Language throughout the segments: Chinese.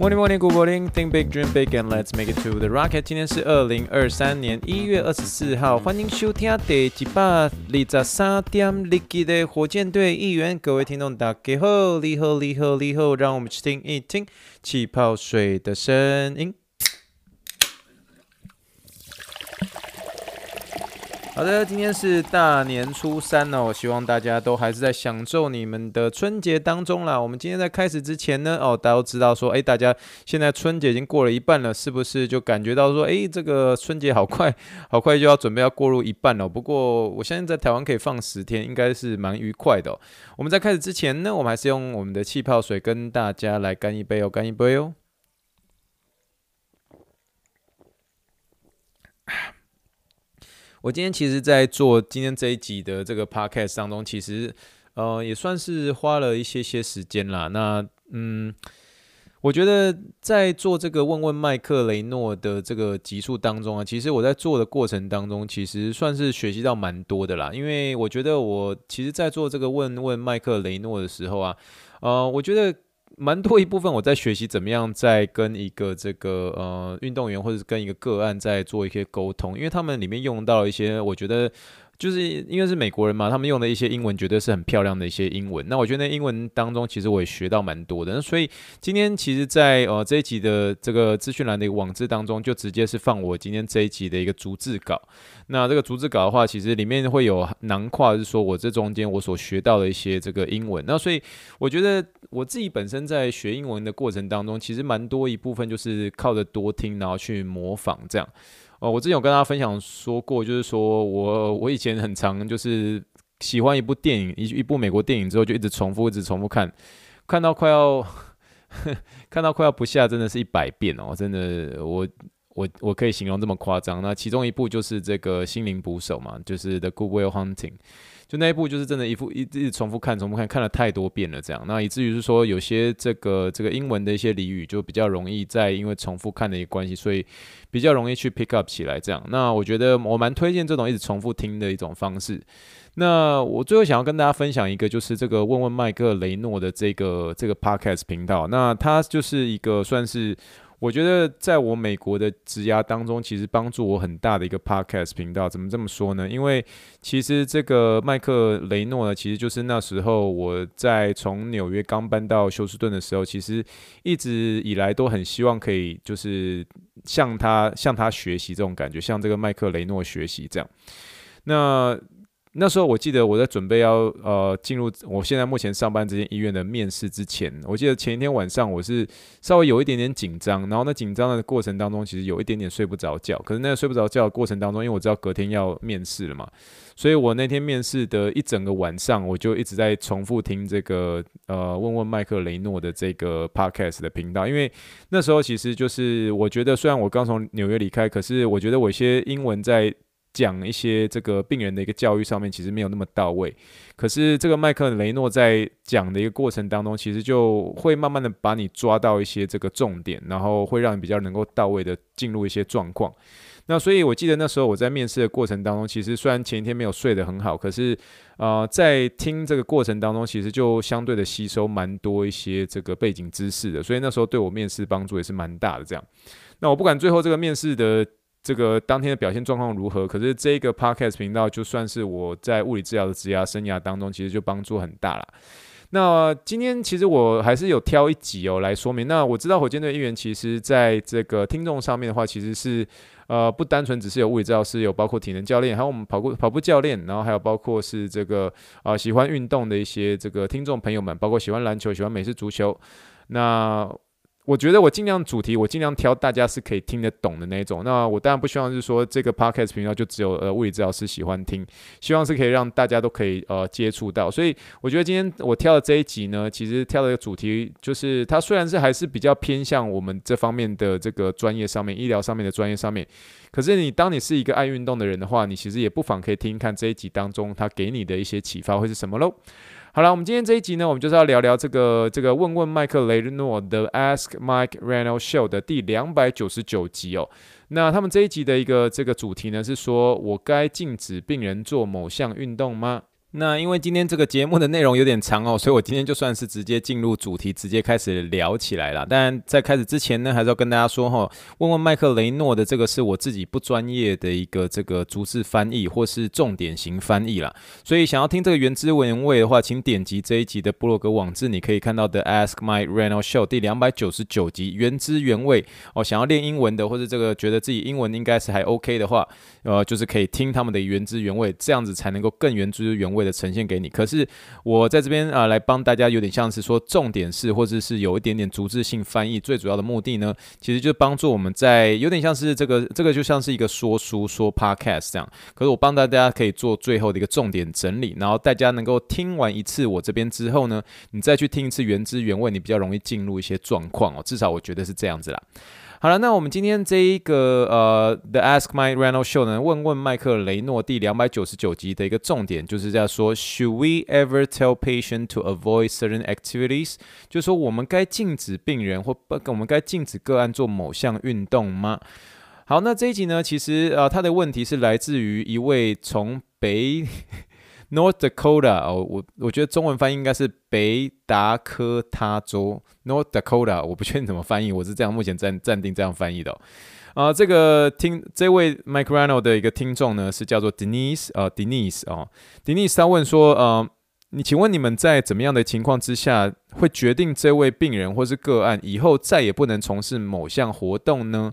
Morning, morning, good morning. Think big, dream big, and let's make it to the rocket. 今天是二零二三年一月二十四号，欢迎收听第一百二十三点立即的火箭队一员。各位听众，大家好，你好，你好，你好，让我们去听一听气泡水的声音。好的，今天是大年初三哦，我希望大家都还是在享受你们的春节当中啦。我们今天在开始之前呢，哦，大家都知道说，哎，大家现在春节已经过了一半了，是不是就感觉到说，哎，这个春节好快，好快就要准备要过入一半了。不过，我相信在台湾可以放十天，应该是蛮愉快的。我们在开始之前呢，我们还是用我们的气泡水跟大家来干一杯哦，干一杯哦。我今天其实，在做今天这一集的这个 podcast 当中，其实，呃，也算是花了一些些时间啦。那，嗯，我觉得在做这个问问麦克雷诺的这个集数当中啊，其实我在做的过程当中，其实算是学习到蛮多的啦。因为我觉得我其实，在做这个问问麦克雷诺的时候啊，呃，我觉得。蛮多一部分我在学习怎么样在跟一个这个呃运动员或者是跟一个个案在做一些沟通，因为他们里面用到一些我觉得。就是因为是美国人嘛，他们用的一些英文绝对是很漂亮的一些英文。那我觉得那英文当中，其实我也学到蛮多的。那所以今天其实在，在呃这一集的这个资讯栏的一个网志当中，就直接是放我今天这一集的一个逐字稿。那这个逐字稿的话，其实里面会有囊括，是说我这中间我所学到的一些这个英文。那所以我觉得我自己本身在学英文的过程当中，其实蛮多一部分就是靠着多听，然后去模仿这样。哦，我之前有跟大家分享说过，就是说我我以前很常就是喜欢一部电影，一一部美国电影之后就一直重复，一直重复看，看到快要 看到快要不下，真的是一百遍哦，真的我我我可以形容这么夸张。那其中一部就是这个心灵捕手嘛，就是 The Good Will Hunting。就那一部就是真的，一副一直重复看，重复看，看了太多遍了，这样，那以至于是说有些这个这个英文的一些俚语就比较容易在因为重复看的一个关系，所以比较容易去 pick up 起来，这样。那我觉得我蛮推荐这种一直重复听的一种方式。那我最后想要跟大家分享一个，就是这个问问麦克雷诺的这个这个 podcast 频道，那它就是一个算是。我觉得在我美国的职涯当中，其实帮助我很大的一个 podcast 频道。怎么这么说呢？因为其实这个麦克雷诺呢，其实就是那时候我在从纽约刚搬到休斯顿的时候，其实一直以来都很希望可以就是向他向他学习这种感觉，向这个麦克雷诺学习这样。那那时候我记得我在准备要呃进入我现在目前上班这间医院的面试之前，我记得前一天晚上我是稍微有一点点紧张，然后那紧张的过程当中其实有一点点睡不着觉。可是那个睡不着觉的过程当中，因为我知道隔天要面试了嘛，所以我那天面试的一整个晚上，我就一直在重复听这个呃问问麦克雷诺的这个 podcast 的频道，因为那时候其实就是我觉得虽然我刚从纽约离开，可是我觉得我一些英文在。讲一些这个病人的一个教育上面，其实没有那么到位。可是这个麦克雷诺在讲的一个过程当中，其实就会慢慢的把你抓到一些这个重点，然后会让你比较能够到位的进入一些状况。那所以我记得那时候我在面试的过程当中，其实虽然前一天没有睡得很好，可是、呃，在听这个过程当中，其实就相对的吸收蛮多一些这个背景知识的。所以那时候对我面试帮助也是蛮大的。这样，那我不管最后这个面试的。这个当天的表现状况如何？可是这个 podcast 频道就算是我在物理治疗的职涯生涯当中，其实就帮助很大了。那今天其实我还是有挑一集哦来说明。那我知道火箭队议员其实在这个听众上面的话，其实是呃不单纯只是有物理治疗师，有包括体能教练，还有我们跑步跑步教练，然后还有包括是这个啊、呃、喜欢运动的一些这个听众朋友们，包括喜欢篮球、喜欢美式足球，那。我觉得我尽量主题，我尽量挑大家是可以听得懂的那种。那我当然不希望是说这个 podcast 频道就只有呃物理治疗师喜欢听，希望是可以让大家都可以呃接触到。所以我觉得今天我挑的这一集呢，其实挑的主题就是它虽然是还是比较偏向我们这方面的这个专业上面，医疗上面的专业上面，可是你当你是一个爱运动的人的话，你其实也不妨可以听一看这一集当中他给你的一些启发会是什么喽。好了，我们今天这一集呢，我们就是要聊聊这个这个问问麦克雷诺的 Ask Mike Ranel Show 的第两百九十九集哦。那他们这一集的一个这个主题呢，是说我该禁止病人做某项运动吗？那因为今天这个节目的内容有点长哦，所以我今天就算是直接进入主题，直接开始聊起来了。但在开始之前呢，还是要跟大家说哈，问问麦克雷诺的这个是我自己不专业的一个这个逐字翻译或是重点型翻译啦。所以想要听这个原汁原味的话，请点击这一集的部落格网志，你可以看到的 Ask My reno show 第两百九十九集原汁原味哦。想要练英文的，或者这个觉得自己英文应该是还 OK 的话，呃，就是可以听他们的原汁原味，这样子才能够更原汁原味。为了呈现给你，可是我在这边啊、来帮大家有点像是说重点是，或者是有一点点逐字性翻译，最主要的目的呢，其实就是帮助我们在有点像是这个这个就像是一个说书说 podcast 这样，可是我帮大家可以做最后的一个重点整理，然后大家能够听完一次我这边之后呢，你再去听一次原汁原味，你比较容易进入一些状况哦，至少我觉得是这样子啦。好了，那我们今天这一个呃，The Ask Mike Reynolds Show 呢，问问麦克雷诺第两百九十九集的一个重点，就是在说，Should we ever tell patient to avoid certain activities？就是说，我们该禁止病人或不，我们该禁止个案做某项运动吗？好，那这一集呢，其实呃，他的问题是来自于一位从北。North Dakota 哦，我我觉得中文翻译应该是北达科他州。North Dakota 我不确定怎么翻译，我是这样目前暂暂定这样翻译的。啊、这个听这位 Mike Rano 的一个听众呢是叫做 Denise 呃 Denise 哦 Denise 他问说呃，你请问你们在怎么样的情况之下会决定这位病人或是个案以后再也不能从事某项活动呢？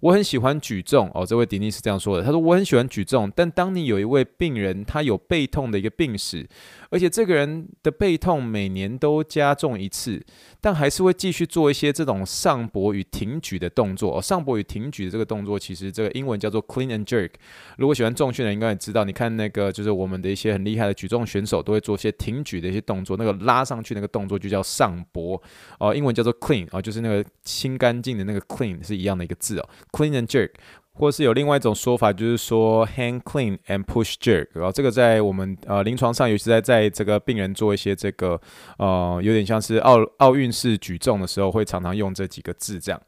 我很喜欢举重哦，这位迪尼是这样说的。他说我很喜欢举重，但当你有一位病人，他有背痛的一个病史，而且这个人的背痛每年都加重一次，但还是会继续做一些这种上膊与挺举的动作。上膊与挺举的这个动作，其实这个英文叫做 clean and jerk。如果喜欢重训的应该也知道，你看那个就是我们的一些很厉害的举重选手都会做一些挺举的一些动作，那个拉上去那个动作就叫上膊哦，英文叫做 clean 哦，就是那个清干净的那个 clean 是一样的一个字哦。Clean and jerk，或是有另外一种说法，就是说 hand clean and push jerk。然后这个在我们呃临床上，尤其在在这个病人做一些这个呃有点像是奥奥运式举重的时候，会常常用这几个字这样。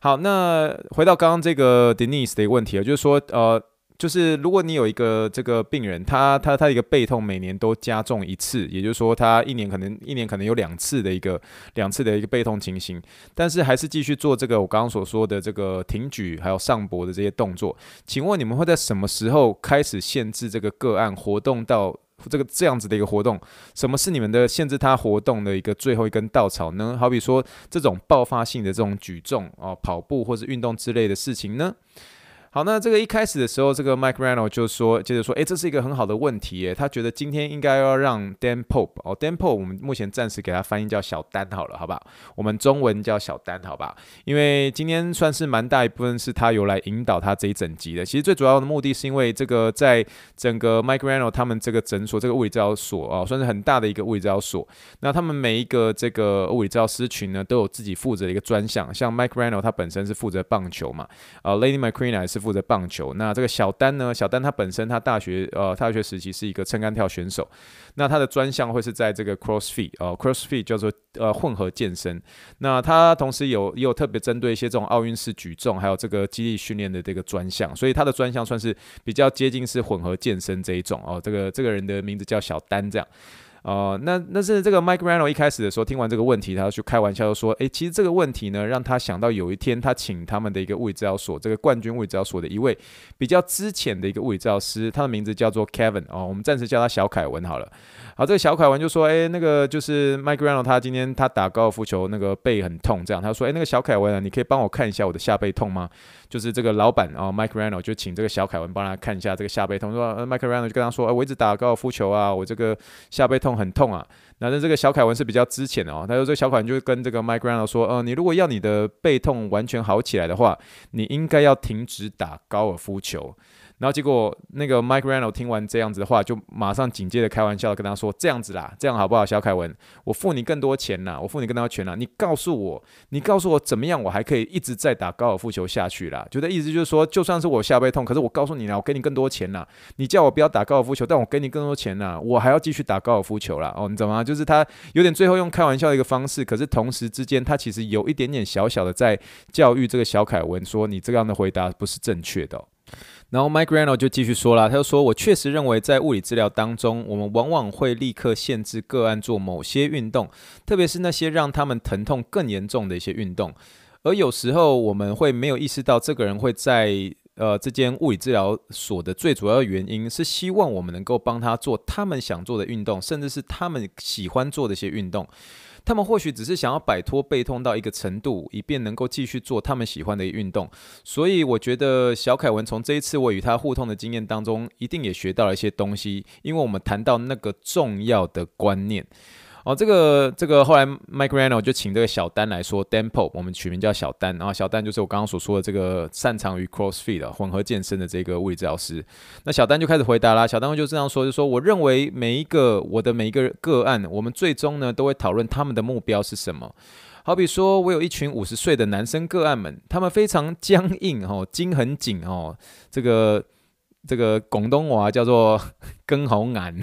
好，那回到刚刚这个 Denise 的一个问题啊，就是说呃。就是如果你有一个这个病人，他他他一个背痛每年都加重一次，也就是说他一年可能一年可能有两次的一个两次的一个背痛情形，但是还是继续做这个我刚刚所说的这个挺举还有上搏的这些动作。请问你们会在什么时候开始限制这个个案活动到这个这样子的一个活动？什么是你们的限制他活动的一个最后一根稻草呢？好比说这种爆发性的这种举重哦，跑步或是运动之类的事情呢？好，那这个一开始的时候，这个 Mike r a n o 就说，接着说，诶，这是一个很好的问题耶。他觉得今天应该要让 Dan Pope 哦，Dan Pope 我们目前暂时给他翻译叫小丹好了，好吧？我们中文叫小丹，好吧？因为今天算是蛮大一部分是他由来引导他这一整集的。其实最主要的目的是因为这个在整个 Mike r a n o 他们这个诊所这个物理治疗所啊，算是很大的一个物理治疗所。那他们每一个这个物理治疗师群呢，都有自己负责的一个专项。像 Mike r a n o 他本身是负责棒球嘛，呃，Lady McQueen 是负责棒球，那这个小丹呢？小丹他本身他大学呃，大学时期是一个撑杆跳选手，那他的专项会是在这个 CrossFit 哦，CrossFit 叫做呃混合健身。那他同时有也有特别针对一些这种奥运式举重，还有这个肌力训练的这个专项，所以他的专项算是比较接近是混合健身这一种哦。这个这个人的名字叫小丹，这样。哦、那那是这个 Mike Rano 一开始的时候听完这个问题，他就开玩笑说：“诶，其实这个问题呢，让他想到有一天他请他们的一个物理治疗所，这个冠军物理治疗所的一位比较资浅的一个物理治疗师，他的名字叫做 Kevin 哦，我们暂时叫他小凯文好了。好，这个小凯文就说：诶，那个就是 Mike Rano，他今天他打高尔夫球那个背很痛，这样他说：诶，那个小凯文啊，你可以帮我看一下我的下背痛吗？”就是这个老板啊，Mike Rano 就请这个小凯文帮他看一下这个下背痛，说 Mike Rano 就跟他说，我一直打高尔夫球啊，我这个下背痛很痛啊。那这个小凯文是比较之前的哦，他说这个小凯文就跟这个 My Grandal 说，呃，你如果要你的背痛完全好起来的话，你应该要停止打高尔夫球。然后结果那个 Mike Reynolds 听完这样子的话，就马上紧接着开玩笑的跟他说：“这样子啦，这样好不好，小凯文？我付你更多钱啦，我付你更多钱啦。你告诉我，你告诉我怎么样，我还可以一直在打高尔夫球下去啦。就的意思就是说，就算是我下背痛，可是我告诉你啦，我给你更多钱啦。你叫我不要打高尔夫球，但我给你更多钱啦，我还要继续打高尔夫球啦。哦，你懂吗？就是他有点最后用开玩笑的一个方式，可是同时之间，他其实有一点点小小的在教育这个小凯文，说你这样的回答不是正确的。然后 Mike Reynolds 就继续说了，他就说：“我确实认为，在物理治疗当中，我们往往会立刻限制个案做某些运动，特别是那些让他们疼痛更严重的一些运动。而有时候，我们会没有意识到，这个人会在呃这间物理治疗所的最主要原因是希望我们能够帮他做他们想做的运动，甚至是他们喜欢做的一些运动。”他们或许只是想要摆脱背痛到一个程度，以便能够继续做他们喜欢的运动。所以，我觉得小凯文从这一次我与他互通的经验当中，一定也学到了一些东西，因为我们谈到那个重要的观念。哦，这个这个后来 Mike Reynolds 就请这个小丹来说 DANPO 我们取名叫小丹，然后小丹就是我刚刚所说的这个擅长于 CrossFit 的混合健身的这个物理治疗师。那小丹就开始回答啦，小丹就这样说，就说我认为每一个我的每一个个案，我们最终呢都会讨论他们的目标是什么。好比说我有一群五十岁的男生个案们，他们非常僵硬哦，筋很紧哦，这个。这个广东话叫做“根红眼”，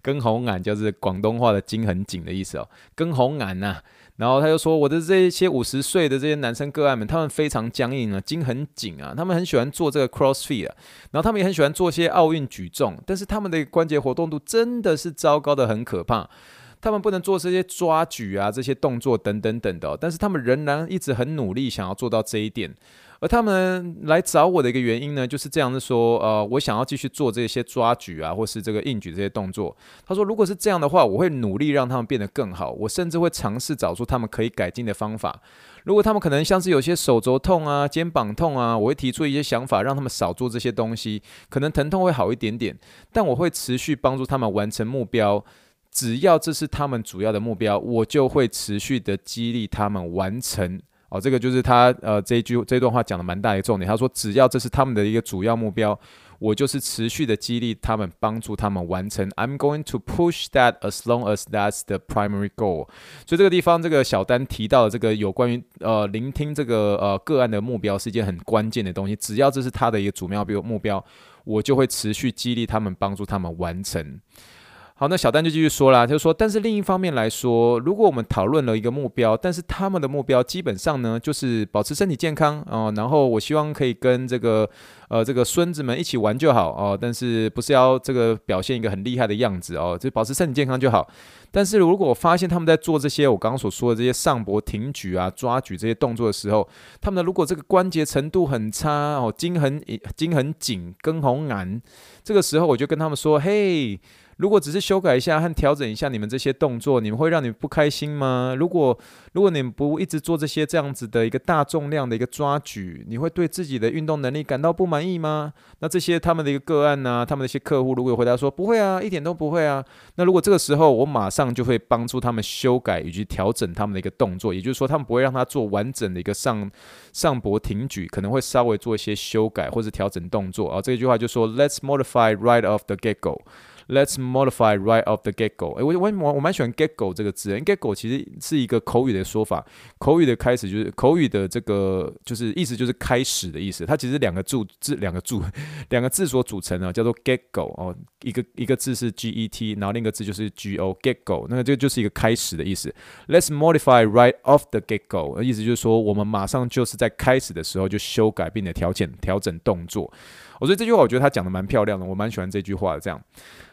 根红眼就是广东话的“筋很紧”的意思哦。根红眼呐，然后他就说：“我的这些五十岁的这些男生个案们，他们非常僵硬啊，筋很紧啊，他们很喜欢做这个 CrossFit 啊，然后他们也很喜欢做些奥运举重，但是他们的关节活动度真的是糟糕的很可怕，他们不能做这些抓举啊这些动作等等等的，但是他们仍然一直很努力想要做到这一点。”而他们来找我的一个原因呢，就是这样子说，呃，我想要继续做这些抓举啊，或是这个硬举这些动作。他说，如果是这样的话，我会努力让他们变得更好，我甚至会尝试找出他们可以改进的方法。如果他们可能像是有些手肘痛啊、肩膀痛啊，我会提出一些想法，让他们少做这些东西，可能疼痛会好一点点。但我会持续帮助他们完成目标，只要这是他们主要的目标，我就会持续的激励他们完成。哦，这个就是他呃这一句这段话讲的蛮大的重点。他说，只要这是他们的一个主要目标，我就是持续的激励他们，帮助他们完成。I'm going to push that as long as that's the primary goal。所以这个地方，这个小丹提到的这个有关于呃聆听这个呃个案的目标是一件很关键的东西。只要这是他的一个主要目标，我就会持续激励他们，帮助他们完成。好，那小丹就继续说了，他就说，但是另一方面来说，如果我们讨论了一个目标，但是他们的目标基本上呢，就是保持身体健康哦、然后我希望可以跟这个呃这个孙子们一起玩就好哦、但是不是要这个表现一个很厉害的样子哦，就保持身体健康就好。但是如果我发现他们在做这些我刚刚所说的这些上膊挺举啊、抓举这些动作的时候，他们的如果这个关节程度很差哦，筋很筋很紧，跟红癌，这个时候我就跟他们说，嘿。如果只是修改一下和调整一下你们这些动作，你们会让你们不开心吗？如果如果你们不一直做这些这样子的一个大重量的一个抓举，你会对自己的运动能力感到不满意吗？那这些他们的一个个案呢、啊，他们的一些客户如果回答说不会啊，一点都不会啊，那如果这个时候我马上就会帮助他们修改以及调整他们的一个动作，也就是说他们不会让他做完整的一个上上膊挺举，可能会稍微做一些修改或者调整动作啊。这句话就说 Let's modify right off the get go。Let's modify right off the get go。诶，我我我我蛮喜欢 get go 这个字，get go 其实是一个口语的说法，口语的开始就是口语的这个就是意思就是开始的意思。它其实两个字字两个字两个字所组成的，叫做 get go 哦，一个一个字是 G E T，然后另一个字就是 G O get go，那这个就是一个开始的意思。Let's modify right off the get go，意思就是说我们马上就是在开始的时候就修改并且调整调整动作。我所以这句话我觉得他讲的蛮漂亮的，我蛮喜欢这句话的。这样。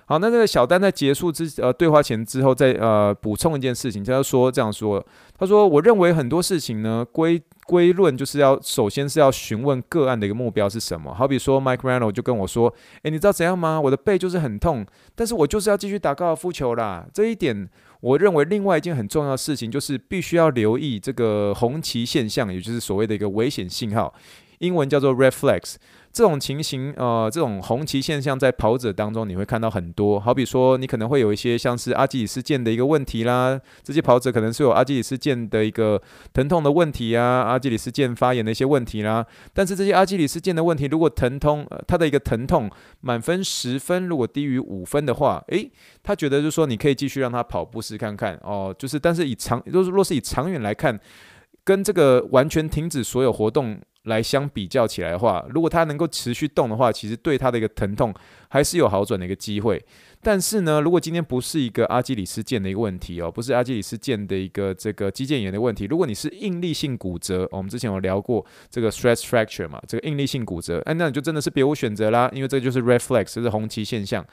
好，那这个小丹在结束之呃对话前之后，再呃补充一件事情，他就说这样说，他说我认为很多事情呢归归论就是要首先是要询问个案的一个目标是什么。好比说 Mike Rano 就跟我说，诶，你知道怎样吗？我的背就是很痛，但是我就是要继续打高尔夫球啦。这一点我认为另外一件很重要的事情就是必须要留意这个红旗现象，也就是所谓的一个危险信号。英文叫做 reflex。这种情形，呃，这种红旗现象在跑者当中你会看到很多。好比说，你可能会有一些像是阿基里斯腱的一个问题啦，这些跑者可能是有阿基里斯腱的一个疼痛的问题啊，阿基里斯腱发炎的一些问题啦。但是这些阿基里斯腱的问题，如果疼痛，呃，它的一个疼痛满分十分，如果低于五分的话，诶，他觉得就是说你可以继续让他跑步试看看哦，就是但是以长，若是若是以长远来看，跟这个完全停止所有活动。来相比较起来的话，如果他能够持续动的话，其实对他的一个疼痛还是有好转的一个机会。但是呢，如果今天不是一个阿基里斯腱的一个问题哦，不是阿基里斯腱的一个这个肌腱炎的问题，如果你是应力性骨折，我们之前有聊过这个 stress fracture 嘛，这个应力性骨折，哎，那你就真的是别无选择啦，因为这就是 reflex，就是红旗现象，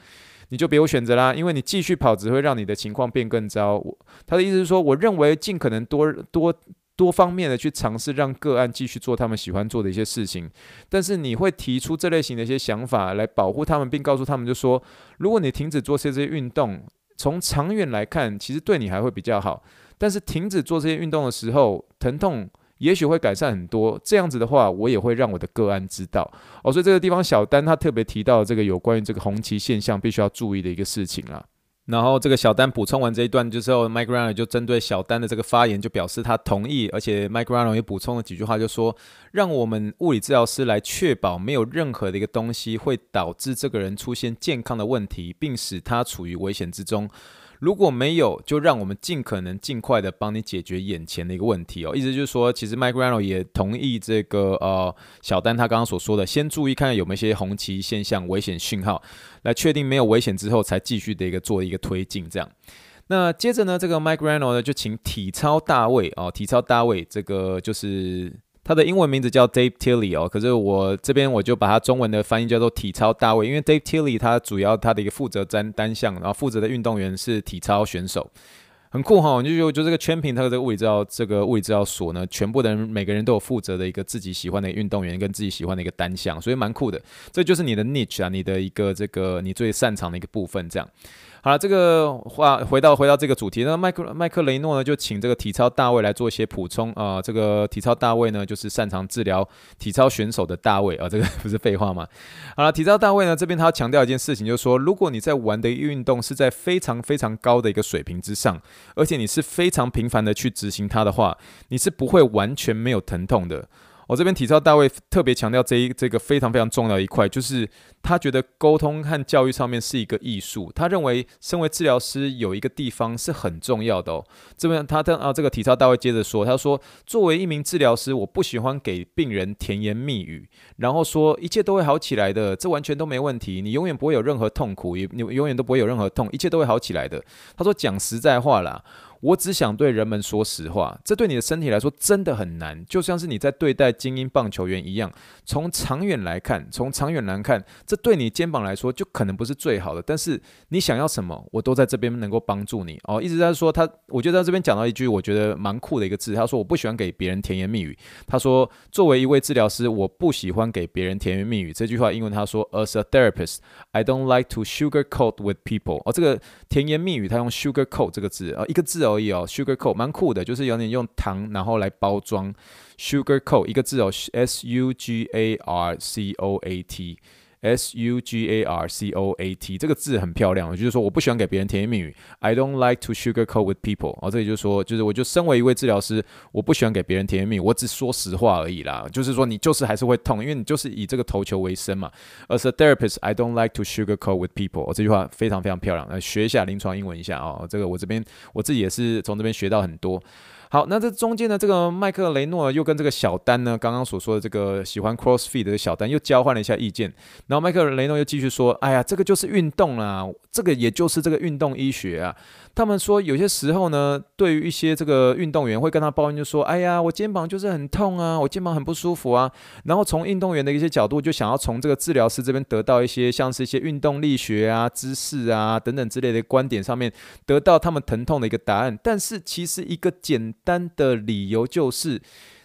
你就别无选择啦，因为你继续跑只会让你的情况变更糟。他的意思是说，我认为尽可能多多。多方面的去尝试，让个案继续做他们喜欢做的一些事情，但是你会提出这类型的一些想法来保护他们，并告诉他们，就说如果你停止做这些运动，从长远来看，其实对你还会比较好。但是停止做这些运动的时候，疼痛也许会改善很多。这样子的话，我也会让我的个案知道哦。所以这个地方，小丹他特别提到这个有关于这个红旗现象必须要注意的一个事情啦。然后这个小丹补充完这一段就之后，Mike Brown 就针对小丹的这个发言就表示他同意，而且 Mike Brown 也补充了几句话，就说让我们物理治疗师来确保没有任何的一个东西会导致这个人出现健康的问题，并使他处于危险之中。如果没有，就让我们尽可能尽快的帮你解决眼前的一个问题哦。意思就是说，其实 Mike Rano 也同意这个呃小丹他刚刚所说的，先注意看看有没有一些红旗现象、危险讯号，来确定没有危险之后，才继续的一个做一个推进这样。那接着呢，这个 Mike Rano 呢就请体操大卫哦，体操大卫这个就是。他的英文名字叫 Dave Tilley 哦，可是我这边我就把他中文的翻译叫做体操大卫，因为 Dave Tilley 他主要他的一个负责单单项，然后负责的运动员是体操选手，很酷哈、哦！就就就这个全凭他的这个物理治疗这个物理治疗所呢，全部的人每个人都有负责的一个自己喜欢的运动员跟自己喜欢的一个单项，所以蛮酷的。这就是你的 niche 啊，你的一个这个你最擅长的一个部分，这样。好了，这个话回到回到这个主题，那麦克麦克雷诺呢就请这个体操大卫来做一些补充啊、这个体操大卫呢就是擅长治疗体操选手的大卫啊、这个不是废话吗？好了，体操大卫呢这边他要强调一件事情，就是说如果你在玩的运动是在非常非常高的一个水平之上，而且你是非常频繁的去执行它的话，你是不会完全没有疼痛的。我这边体操大卫特别强调这一这个非常非常重要的一块，就是他觉得沟通和教育上面是一个艺术。他认为身为治疗师有一个地方是很重要的哦。这边他的啊这个体操大卫接着说，他说作为一名治疗师，我不喜欢给病人甜言蜜语，然后说一切都会好起来的，这完全都没问题，你永远不会有任何痛苦，也你永远都不会有任何痛，一切都会好起来的。他说讲实在话啦。我只想对人们说实话，这对你的身体来说真的很难，就像是你在对待精英棒球员一样。从长远来看，从长远来看，这对你肩膀来说就可能不是最好的。但是你想要什么，我都在这边能够帮助你哦。一直在说他，我觉得在这边讲到一句我觉得蛮酷的一个字，他说我不喜欢给别人甜言蜜语。他说作为一位治疗师，我不喜欢给别人甜言蜜语。这句话英文他说，As a therapist, I don't like to sugarcoat with people。哦，这个甜言蜜语他用 sugarcoat 这个字啊，一个字。而已哦，sugarcoat 蛮酷的，就是有点用糖然后来包装，sugarcoat 一个字哦，S U G A R C O A T。S U G A R C O A T 这个字很漂亮，就是说我不喜欢给别人甜言蜜语。I don't like to sugarcoat with people。哦，这里就是说，就是我就身为一位治疗师，我不喜欢给别人甜言蜜语，我只说实话而已啦。就是说你就是还是会痛，因为你就是以这个投球为生嘛。As a therapist, I don't like to sugarcoat with people。这句话非常非常漂亮，来学一下临床英文一下哦。这个我这边我自己也是从这边学到很多。好，那这中间呢，这个麦克雷诺又跟这个小丹呢，刚刚所说的这个喜欢 CrossFit 的小丹又交换了一下意见，然后麦克雷诺又继续说，哎呀，这个就是运动啦，这个也就是这个运动医学啊。他们说有些时候呢，对于一些这个运动员会跟他抱怨，就说：“哎呀，我肩膀就是很痛啊，我肩膀很不舒服啊。”然后从运动员的一些角度，就想要从这个治疗师这边得到一些像是一些运动力学啊、知识啊等等之类的观点上面，得到他们疼痛的一个答案。但是其实一个简单的理由就是，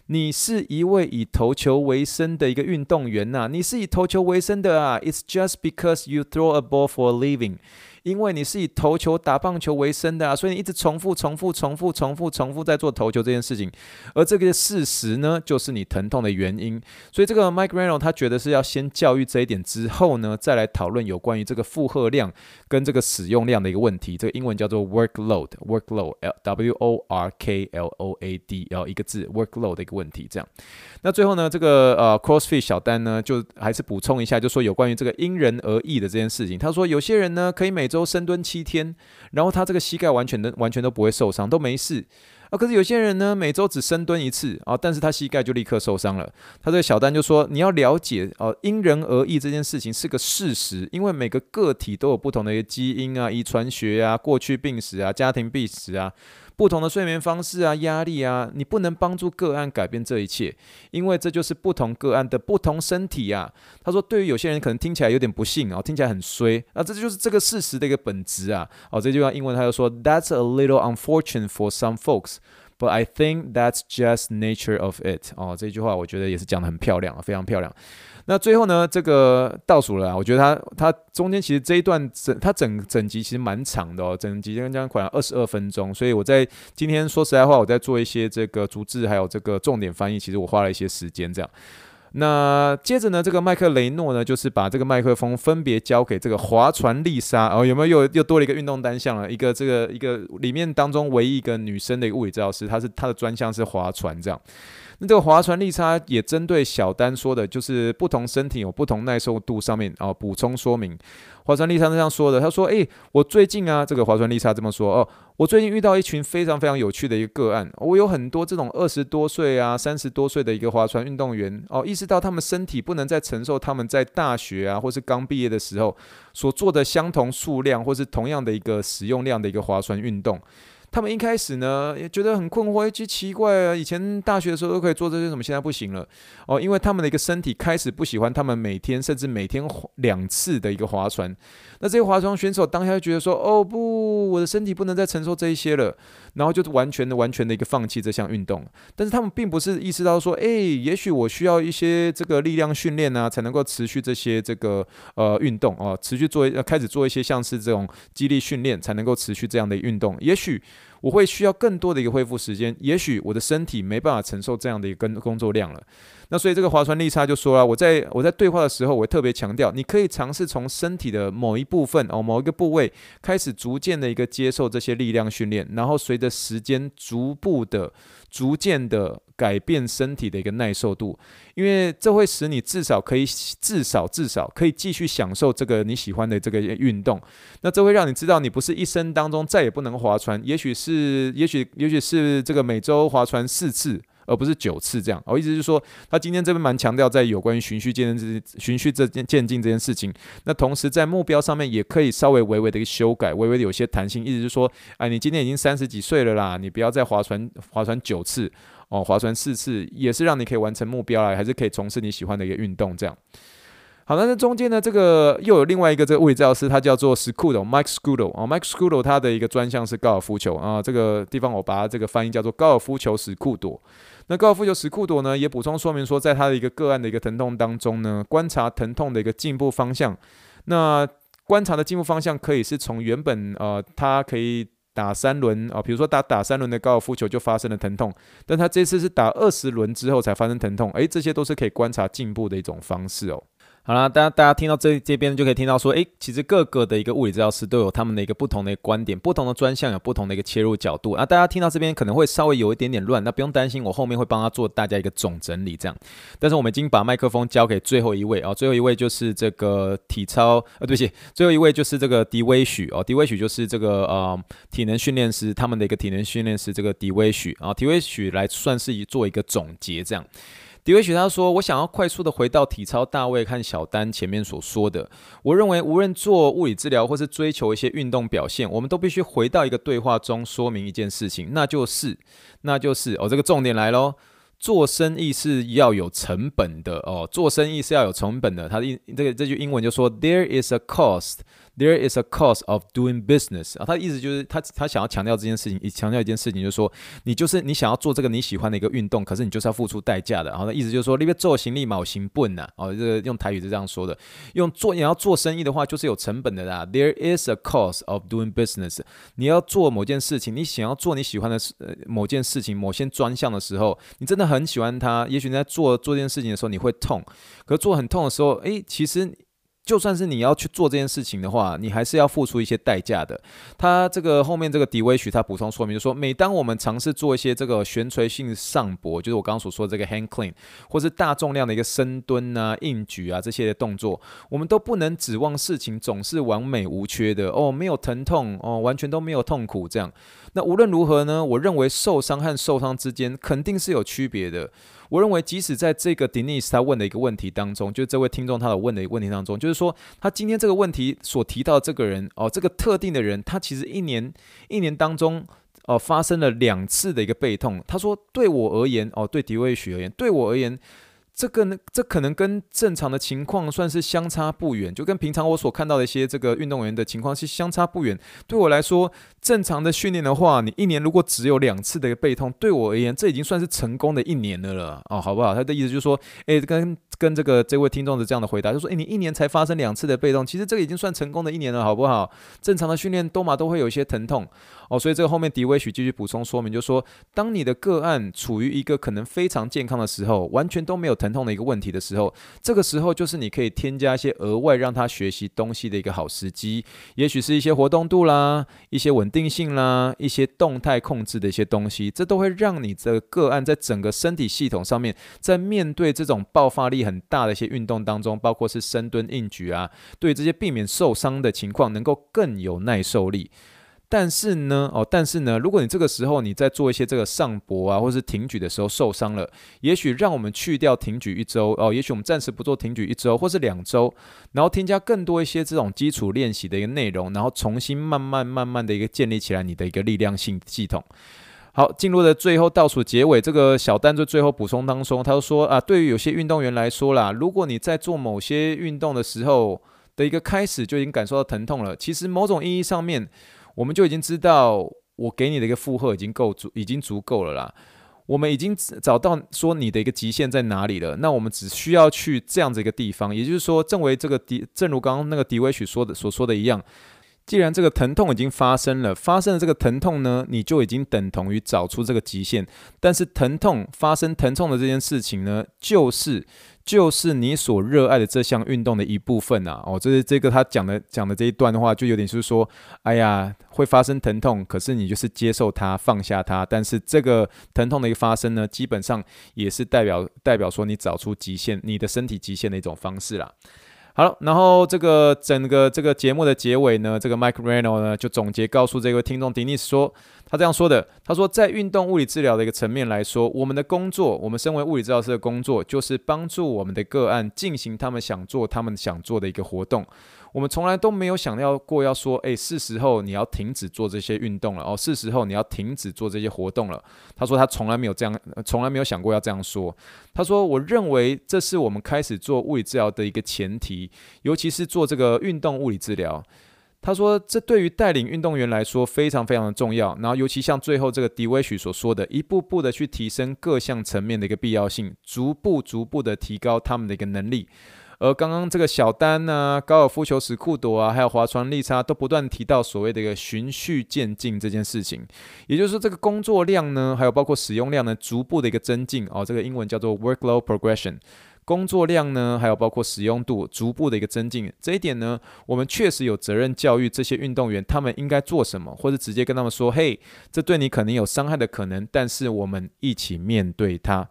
你是一位以投球为生的一个运动员呐，你是以投球为生的啊。It's just because you throw a ball for a living. 因为你是以投球打棒球为生的啊，所以你一直重复、重复、重复、重复、重复在做投球这件事情，而这个事实呢，就是你疼痛的原因。所以这个 Mike Reino 他觉得是要先教育这一点之后呢，再来讨论有关于这个负荷量跟这个使用量的一个问题。这个英文叫做 workload，workload，l w o r k l o a d，然后一个字 workload 的一个问题。这样，那最后呢，这个呃 CrossFit 小丹呢，就还是补充一下，就说有关于这个因人而异的这件事情。他说有些人呢，可以每周深蹲七天，然后他这个膝盖完全的完全都不会受伤，都没事啊。可是有些人呢，每周只深蹲一次啊，但是他膝盖就立刻受伤了。他这个小丹就说，你要了解哦，因人而异这件事情是个事实，因为每个个体都有不同的一个基因啊、遗传学啊、过去病史啊、家庭病史啊。不同的睡眠方式啊，压力啊，你不能帮助个案改变这一切，因为这就是不同个案的不同身体啊。他说，对于有些人可能听起来有点不幸啊，听起来很衰啊，这就是这个事实的一个本质啊。哦，这句话英文他就说，That's a little unfortunate for some folks, but I think that's just nature of it。哦，这句话我觉得也是讲的很漂亮啊，非常漂亮。那最后呢，这个倒数了，我觉得它它中间其实这一段整他整整集其实蛮长的哦，整集将将快二十二分钟，所以我在今天说实在话，我在做一些这个逐字还有这个重点翻译，其实我花了一些时间这样。那接着呢，这个麦克雷诺呢，就是把这个麦克风分别交给这个划船丽莎哦，有没有又又多了一个运动单项了？一个这个一个里面当中唯一一个女生的一个物理治疗师，她是她的专项是划船这样。那这个划船丽莎也针对小丹说的，就是不同身体有不同耐受度上面哦，补充说明。划船丽莎这样说的，她说：“诶，我最近啊，这个划船丽莎这么说哦，我最近遇到一群非常非常有趣的一个个案，我有很多这种二十多岁啊、三十多岁的一个划船运动员哦，意识到他们身体不能再承受他们在大学啊或是刚毕业的时候所做的相同数量或是同样的一个使用量的一个划船运动。”他们一开始呢也觉得很困惑，其实奇怪啊，以前大学的时候都可以做这些，怎么现在不行了？哦，因为他们的一个身体开始不喜欢他们每天甚至每天两次的一个划船。那这些划船选手当下就觉得说：“哦不，我的身体不能再承受这一些了。”然后就完全的、完全的一个放弃这项运动。但是他们并不是意识到说：“诶，也许我需要一些这个力量训练啊，才能够持续这些这个呃运动哦，持续做开始做一些像是这种肌力训练，才能够持续这样的运动。也许。”我会需要更多的一个恢复时间，也许我的身体没办法承受这样的一个工作量了。那所以这个划船利差就说了，我在我在对话的时候，我特别强调，你可以尝试从身体的某一部分哦，某一个部位开始逐渐的一个接受这些力量训练，然后随着时间逐步的。逐渐的改变身体的一个耐受度，因为这会使你至少可以至少至少可以继续享受这个你喜欢的这个运动。那这会让你知道，你不是一生当中再也不能划船，也许是，也许，也许是这个每周划船四次。而不是九次这样，我意思是说，他今天这边蛮强调在有关于循序渐进循序这件渐进这件事情。那同时在目标上面也可以稍微微微的一个修改，微微的有些弹性。意思是说，哎，你今天已经三十几岁了啦，你不要再划船划船九次哦，划船四次也是让你可以完成目标啊，还是可以从事你喜欢的一个运动这样。好，那这中间呢，这个又有另外一个这个物理治疗师，他叫做 Scudo，Mike Scudo 啊，Mike Scudo 他的一个专项是高尔夫球啊，这个地方我把它这个翻译叫做高尔夫球史库朵。那高尔夫球史库朵呢，也补充说明说，在他的一个个案的一个疼痛当中呢，观察疼痛的一个进步方向。那观察的进步方向可以是从原本呃，他可以打三轮啊，比如说打打三轮的高尔夫球就发生了疼痛，但他这次是打二十轮之后才发生疼痛，诶，这些都是可以观察进步的一种方式哦。好啦，大家大家听到这这边就可以听到说，诶，其实各个的一个物理治疗师都有他们的一个不同的观点，不同的专项有不同的一个切入角度。那大家听到这边可能会稍微有一点点乱，那不用担心，我后面会帮他做大家一个总整理这样。但是我们已经把麦克风交给最后一位啊，最后一位就是这个体操，呃，对不起，最后一位就是这个迪威许哦，迪威许就是这个呃体能训练师，他们的一个体能训练师，这个迪威许啊，迪威许来算是一做一个总结这样。迪维许他说：“我想要快速的回到体操大卫和小丹前面所说的。我认为，无论做物理治疗或是追求一些运动表现，我们都必须回到一个对话中说明一件事情，那就是，那就是哦，这个重点来喽。做生意是要有成本的哦，做生意是要有成本的。他的这个这句英文就说：There is a cost There is a cost of doing business 啊，他的意思就是他他想要强调这件事情，强调一件事情就是说，你就是你想要做这个你喜欢的一个运动，可是你就是要付出代价的。然后他意思就是说，你别做行李冇行笨呐，哦，这个用台语是这样说的。用做你要做生意的话，就是有成本的啦。There is a cost of doing business。你要做某件事情，你想要做你喜欢的呃某件事情，某些专项的时候，你真的很喜欢它。也许你在做做这件事情的时候，你会痛，可是做很痛的时候，诶，其实。就算是你要去做这件事情的话，你还是要付出一些代价的。他这个后面这个迪威许他补充说明，就说，每当我们尝试做一些这个悬垂性上搏，就是我刚刚所说的这个 hang clean，或是大重量的一个深蹲啊、硬举啊这些的动作，我们都不能指望事情总是完美无缺的哦，没有疼痛哦，完全都没有痛苦这样。那无论如何呢，我认为受伤和受伤之间肯定是有区别的。我认为，即使在这个 Denise 他问的一个问题当中，就这位听众他有问的一个问题当中，就是说他今天这个问题所提到这个人哦，这个特定的人，他其实一年一年当中哦发生了两次的一个背痛。他说，对我而言哦，对迪威许而言，对我而言。这个呢，这可能跟正常的情况算是相差不远，就跟平常我所看到的一些这个运动员的情况是相差不远。对我来说，正常的训练的话，你一年如果只有两次的背痛，对我而言，这已经算是成功的一年了了哦，好不好？他的意思就是说，诶，跟跟这个这位听众的这样的回答，就说，诶，你一年才发生两次的背痛，其实这个已经算成功的一年了，好不好？正常的训练多嘛都会有一些疼痛。哦，所以这个后面迪威许继续补充说明，就是说，当你的个案处于一个可能非常健康的时候，完全都没有疼痛的一个问题的时候，这个时候就是你可以添加一些额外让他学习东西的一个好时机，也许是一些活动度啦，一些稳定性啦，一些动态控制的一些东西，这都会让你这个个案在整个身体系统上面，在面对这种爆发力很大的一些运动当中，包括是深蹲、硬举啊，对这些避免受伤的情况，能够更有耐受力。但是呢，哦，但是呢，如果你这个时候你在做一些这个上搏啊，或是挺举的时候受伤了，也许让我们去掉挺举一周哦，也许我们暂时不做挺举一周或是两周，然后添加更多一些这种基础练习的一个内容，然后重新慢慢慢慢的一个建立起来你的一个力量性系统。好，进入的最后倒数结尾，这个小丹在最后补充当中，他说啊，对于有些运动员来说啦，如果你在做某些运动的时候的一个开始就已经感受到疼痛了，其实某种意义上面。我们就已经知道，我给你的一个负荷已经够足，已经足够了啦。我们已经找到说你的一个极限在哪里了。那我们只需要去这样子一个地方，也就是说，正为这个迪，正如刚刚那个迪威许说的所说的一样。既然这个疼痛已经发生了，发生了这个疼痛呢，你就已经等同于找出这个极限。但是疼痛发生疼痛的这件事情呢，就是就是你所热爱的这项运动的一部分啊。哦，这是这个他讲的讲的这一段的话，就有点是说，哎呀，会发生疼痛，可是你就是接受它，放下它。但是这个疼痛的一个发生呢，基本上也是代表代表说你找出极限，你的身体极限的一种方式啦。好了，然后这个整个这个节目的结尾呢，这个 Mike Reino 呢就总结告诉这位听众 Denise 说。他这样说的，他说，在运动物理治疗的一个层面来说，我们的工作，我们身为物理治疗师的工作，就是帮助我们的个案进行他们想做、他们想做的一个活动。我们从来都没有想要过要说，诶，是时候你要停止做这些运动了哦，是时候你要停止做这些活动了。他说他从来没有这样，从来没有想过要这样说。他说，我认为这是我们开始做物理治疗的一个前提，尤其是做这个运动物理治疗。他说：“这对于带领运动员来说非常非常的重要。然后，尤其像最后这个迪威许所说的，一步步的去提升各项层面的一个必要性，逐步逐步的提高他们的一个能力。而刚刚这个小丹啊，高尔夫球史库朵啊，还有划船利差都不断提到所谓的一个循序渐进这件事情，也就是说，这个工作量呢，还有包括使用量呢，逐步的一个增进哦。这个英文叫做 workload progression。”工作量呢，还有包括使用度，逐步的一个增进。这一点呢，我们确实有责任教育这些运动员，他们应该做什么，或者直接跟他们说：“嘿，这对你可能有伤害的可能，但是我们一起面对它。”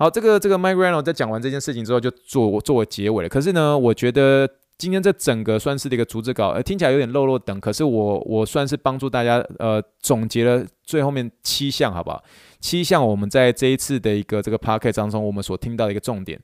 好，这个这个 Mike Reino 在讲完这件事情之后，就做作为结尾了。可是呢，我觉得今天这整个算是的一个逐字稿，呃，听起来有点落落等，可是我我算是帮助大家呃总结了最后面七项，好不好？七项我们在这一次的一个这个 podcast 当中，我们所听到的一个重点，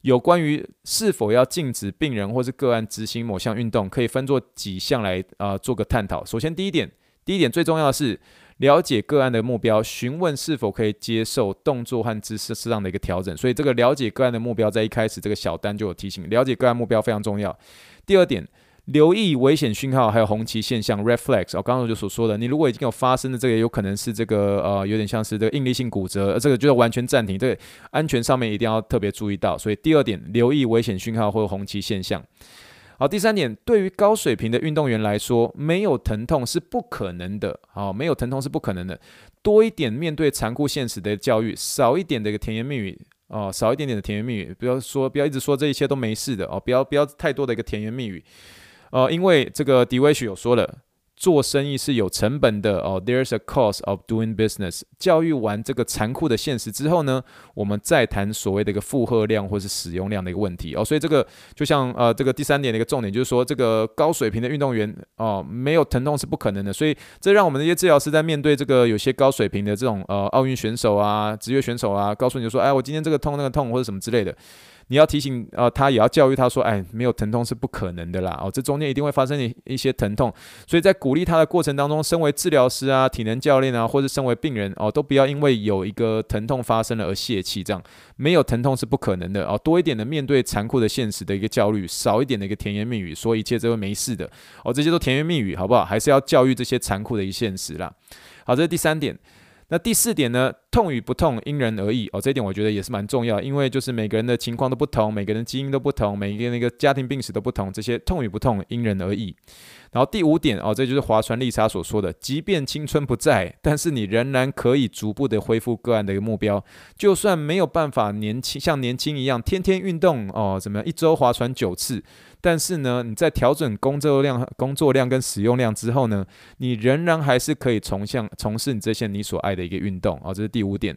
有关于是否要禁止病人或是个案执行某项运动，可以分作几项来啊、呃、做个探讨。首先，第一点，第一点最重要的是了解个案的目标，询问是否可以接受动作和姿势适当的一个调整。所以，这个了解个案的目标，在一开始这个小单就有提醒，了解个案目标非常重要。第二点。留意危险讯号，还有红旗现象 （red flags）。我刚刚就所说的，你如果已经有发生的这个，有可能是这个呃，有点像是这个应力性骨折，这个就要完全暂停。这个安全上面一定要特别注意到。所以第二点，留意危险讯号或红旗现象。好，第三点，对于高水平的运动员来说，没有疼痛是不可能的。好，没有疼痛是不可能的。多一点面对残酷现实的教育，少一点的一个甜言蜜语哦，少一点点的甜言蜜语，不要说，不要一直说这一切都没事的哦，不要不要太多的一个甜言蜜语。哦，因为这个迪威许有说了，做生意是有成本的哦。There's a cost of doing business。教育完这个残酷的现实之后呢，我们再谈所谓的一个负荷量或是使用量的一个问题哦。所以这个就像呃，这个第三点的一个重点就是说，这个高水平的运动员哦，没有疼痛是不可能的。所以这让我们这些治疗师在面对这个有些高水平的这种呃奥运选手啊、职业选手啊，告诉你说，哎，我今天这个痛那个痛或者什么之类的。你要提醒啊、呃，他也要教育他说，哎，没有疼痛是不可能的啦，哦，这中间一定会发生一一些疼痛，所以在鼓励他的过程当中，身为治疗师啊、体能教练啊，或者身为病人哦，都不要因为有一个疼痛发生了而泄气，这样没有疼痛是不可能的哦，多一点的面对残酷的现实的一个焦虑，少一点的一个甜言蜜语，说一切都会没事的哦，这些都甜言蜜语，好不好？还是要教育这些残酷的一现实啦。好，这是第三点。那第四点呢？痛与不痛因人而异哦，这一点我觉得也是蛮重要，因为就是每个人的情况都不同，每个人基因都不同，每一个那个家庭病史都不同，这些痛与不痛因人而异。然后第五点哦，这就是划船丽莎所说的，即便青春不在，但是你仍然可以逐步的恢复个案的一个目标，就算没有办法年轻像年轻一样天天运动哦，怎么样一周划船九次。但是呢，你在调整工作量、工作量跟使用量之后呢，你仍然还是可以从向从事你这些你所爱的一个运动啊，这是第五点。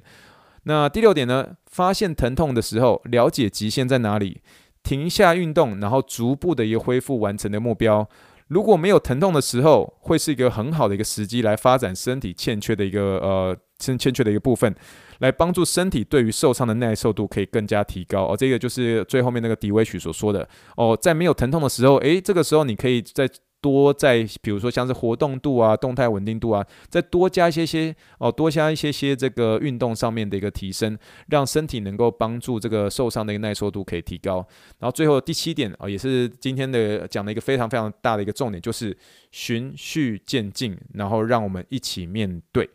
那第六点呢？发现疼痛的时候，了解极限在哪里，停下运动，然后逐步的一个恢复完成的目标。如果没有疼痛的时候，会是一个很好的一个时机来发展身体欠缺的一个呃欠欠缺的一个部分。来帮助身体对于受伤的耐受度可以更加提高哦，这个就是最后面那个 D V 曲所说的哦，在没有疼痛的时候，诶，这个时候你可以在多在，比如说像是活动度啊、动态稳定度啊，再多加一些些哦，多加一些些这个运动上面的一个提升，让身体能够帮助这个受伤的一个耐受度可以提高。然后最后第七点啊，也是今天的讲的一个非常非常大的一个重点，就是循序渐进，然后让我们一起面对。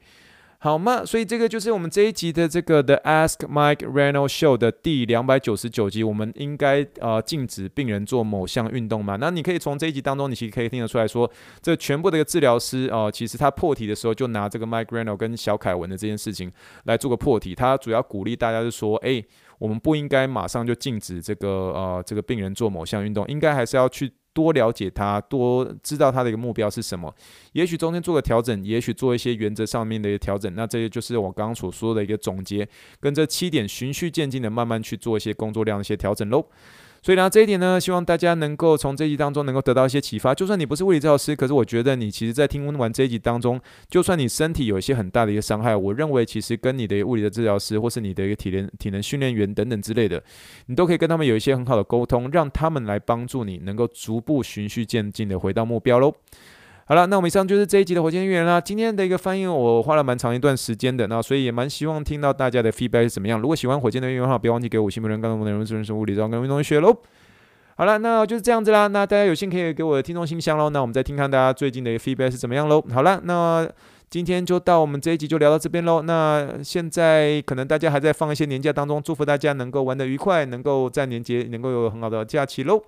好吗？所以这个就是我们这一集的这个 The Ask Mike Reynolds Show 的第两百九十九集。我们应该呃禁止病人做某项运动吗？那你可以从这一集当中，你其实可以听得出来说，这全部的一个治疗师哦、呃，其实他破题的时候就拿这个 Mike Reynolds 跟小凯文的这件事情来做个破题。他主要鼓励大家是说，哎，我们不应该马上就禁止这个呃这个病人做某项运动，应该还是要去。多了解他，多知道他的一个目标是什么，也许中间做个调整，也许做一些原则上面的一个调整。那这些就是我刚刚所说的一个总结，跟这七点循序渐进的慢慢去做一些工作量的一些调整喽。所以呢，这一点呢，希望大家能够从这一集当中能够得到一些启发。就算你不是物理治疗师，可是我觉得你其实，在听完这一集当中，就算你身体有一些很大的一个伤害，我认为其实跟你的物理的治疗师，或是你的一个体能体能训练员等等之类的，你都可以跟他们有一些很好的沟通，让他们来帮助你，能够逐步循序渐进的回到目标喽。好了，那我们以上就是这一集的火箭运动员啦。今天的一个翻译，我花了蛮长一段时间的，那所以也蛮希望听到大家的 feedback 是怎么样。如果喜欢火箭的运动员的话，别忘记给五星评论，更多内容是认识物理治疗跟运动学喽。好了，那就是这样子啦。那大家有幸可以给我的听众信箱喽。那我们再听看大家最近的 feedback 是怎么样喽。好了，那今天就到我们这一集就聊到这边喽。那现在可能大家还在放一些年假当中，祝福大家能够玩得愉快，能够在年节能够有很好的假期喽。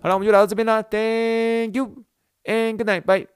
好了，我们就聊到这边啦。Thank you and good night, bye.